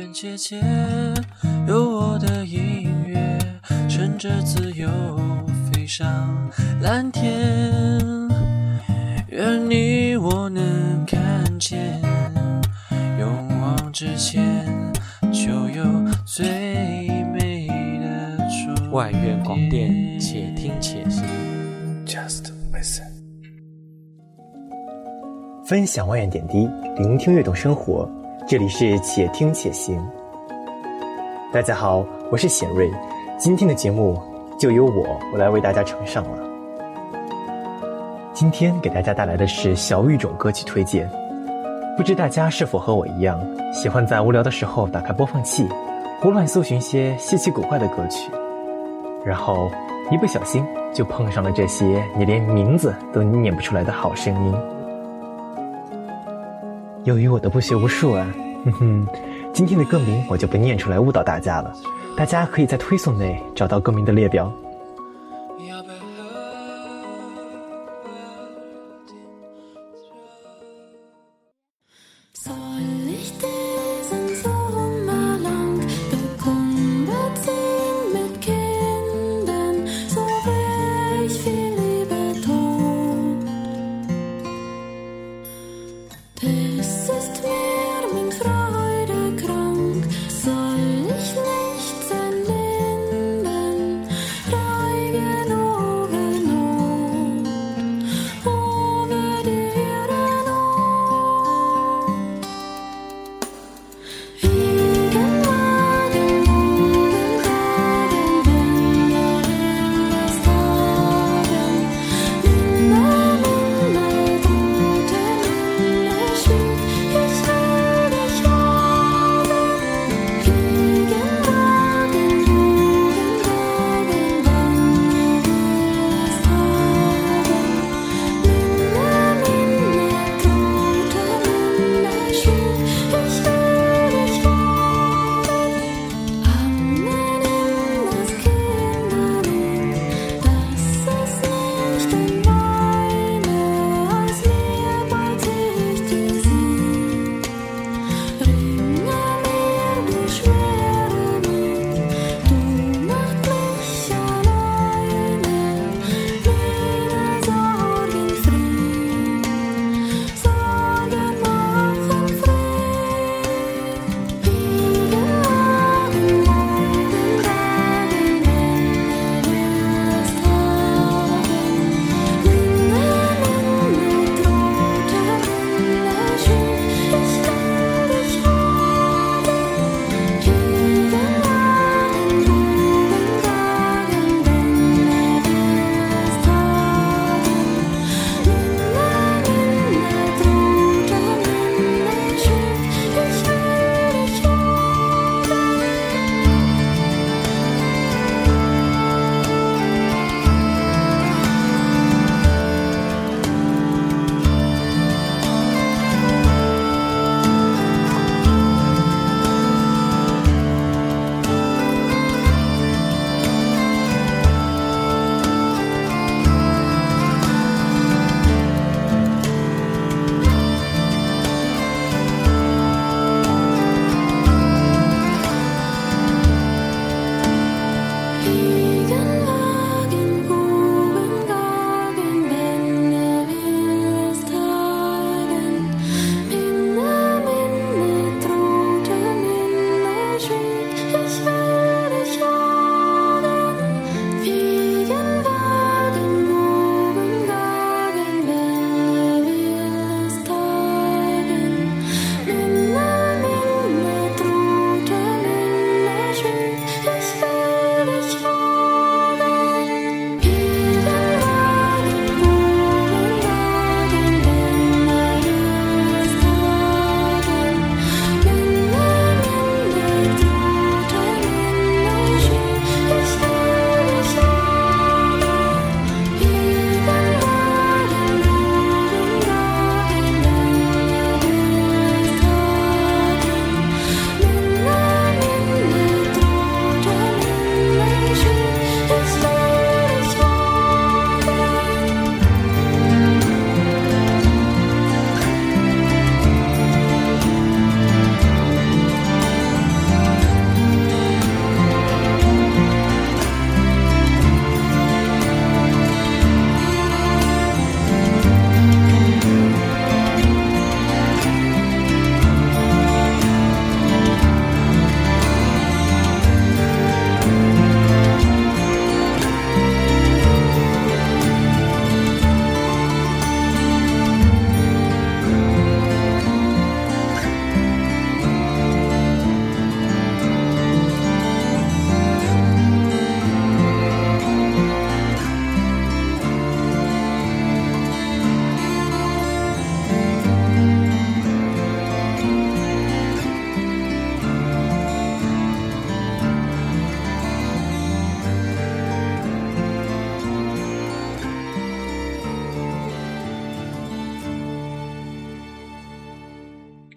远姐姐，有我的音乐，乘着自由飞上蓝天。愿你我能看见，勇往直前，就有最美的终外院广电，且听且行。Just listen。分享外院点滴，聆听悦动生活。这里是且听且行。大家好，我是显瑞，今天的节目就由我我来为大家呈上了。今天给大家带来的是小语种歌曲推荐。不知大家是否和我一样，喜欢在无聊的时候打开播放器，胡乱搜寻些稀奇古怪的歌曲，然后一不小心就碰上了这些你连名字都念不出来的好声音。由于我的不学无术啊，哼哼，今天的歌名我就不念出来误导大家了。大家可以在推送内找到歌名的列表。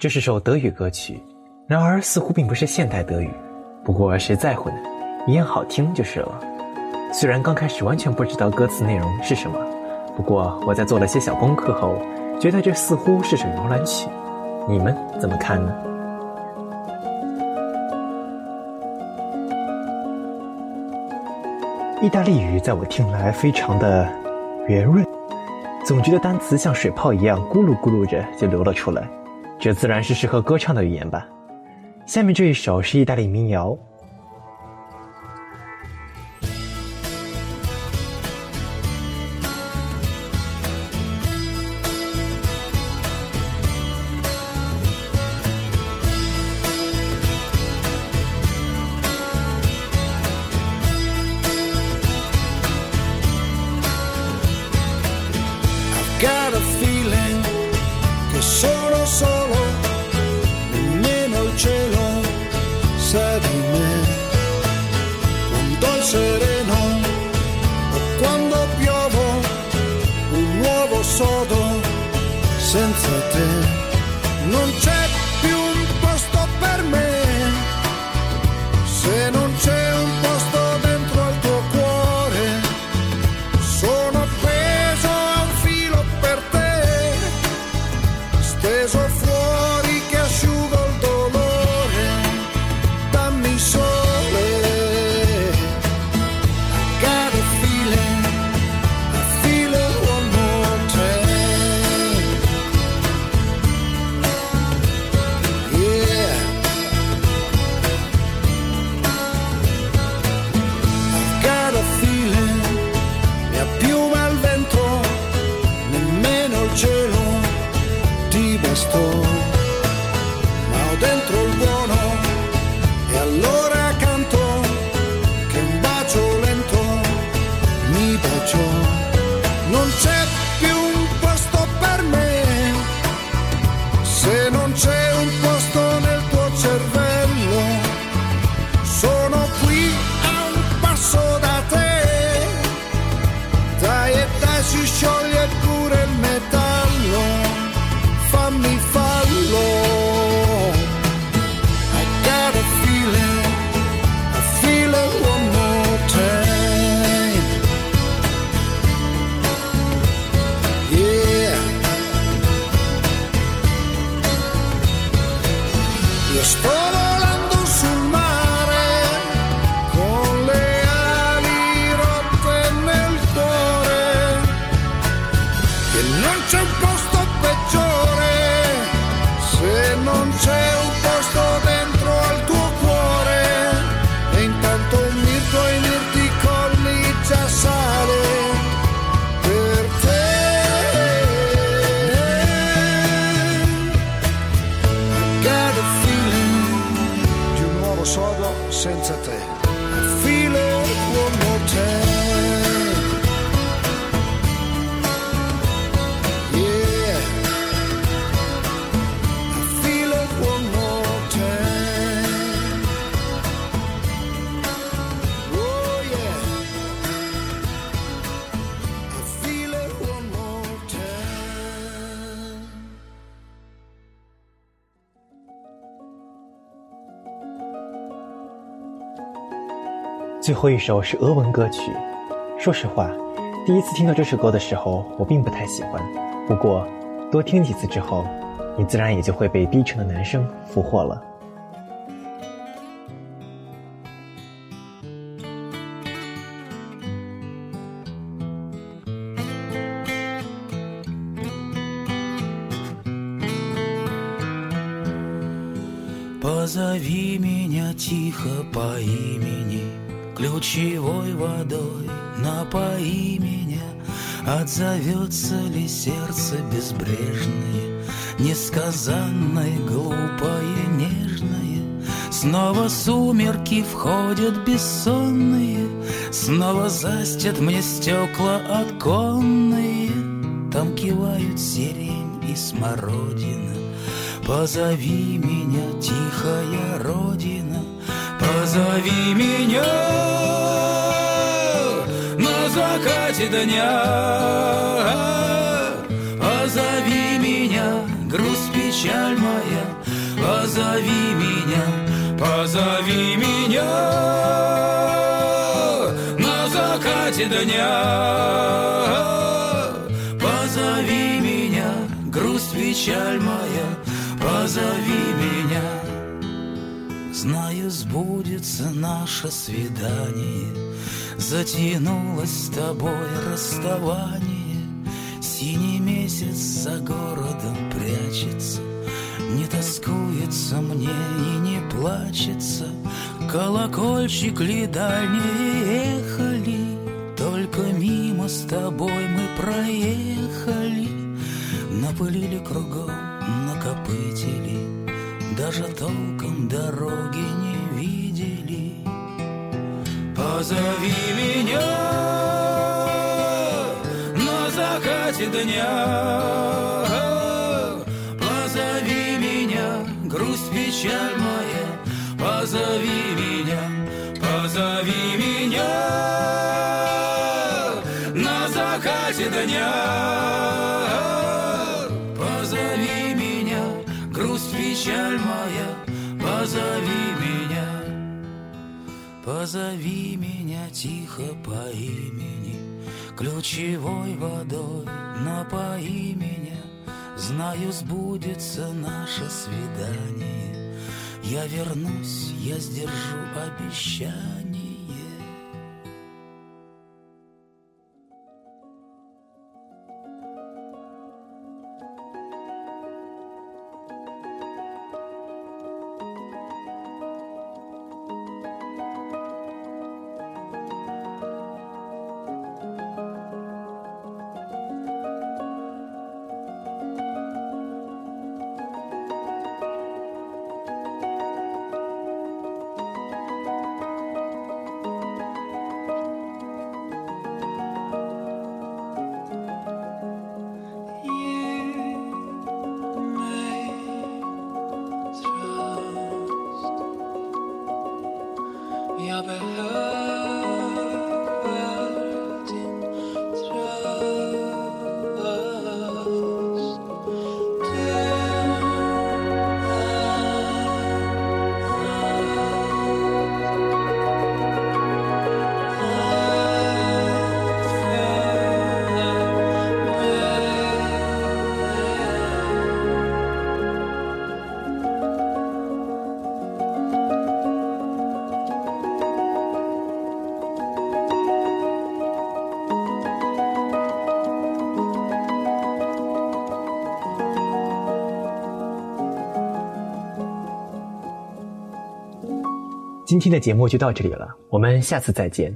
这是首德语歌曲，然而似乎并不是现代德语。不过谁在乎呢？一样好听就是了。虽然刚开始完全不知道歌词内容是什么，不过我在做了些小功课后，觉得这似乎是首摇篮曲。你们怎么看呢？意大利语在我听来非常的圆润，总觉得单词像水泡一样咕噜咕噜着就流了出来，这自然是适合歌唱的语言吧。下面这一首是意大利民谣。Sa di me. Quando è sereno o quando piovo un nuovo sodo senza te. Non c'è senza te 最后一首是俄文歌曲。说实话，第一次听到这首歌的时候，我并不太喜欢。不过，多听几次之后，你自然也就会被低沉的男声俘获了。 Позови меня тихо по имени, Ключевой водой напои меня. Отзовется ли сердце безбрежное, Несказанное, глупое, нежное? Снова сумерки входят бессонные, Снова застят мне стекла оконные, Там кивают сирень и смородина. Позови меня, тихая родина, позови меня на закате дня. Позови меня, грусть, печаль моя, позови меня, позови меня на закате дня. Позови меня, грусть, печаль моя, позови меня. Знаю, сбудется наше свидание, Затянулось с тобой расставание. Синий месяц за городом прячется, Не тоскуется мне и не плачется. Колокольчик ли дальние ехали, Только мимо с тобой мы проехали, Напылили кругом, накопытили, Даже толком дороги не видели. Позови меня на закате дня. Позови меня, грусть, печаль моя. Позови меня, позови меня на закате дня. Позови меня тихо по имени, Ключевой водой напои меня. Знаю, сбудется наше свидание. Я вернусь, я сдержу обещание. Yeah, but who? 今天的节目就到这里了，我们下次再见。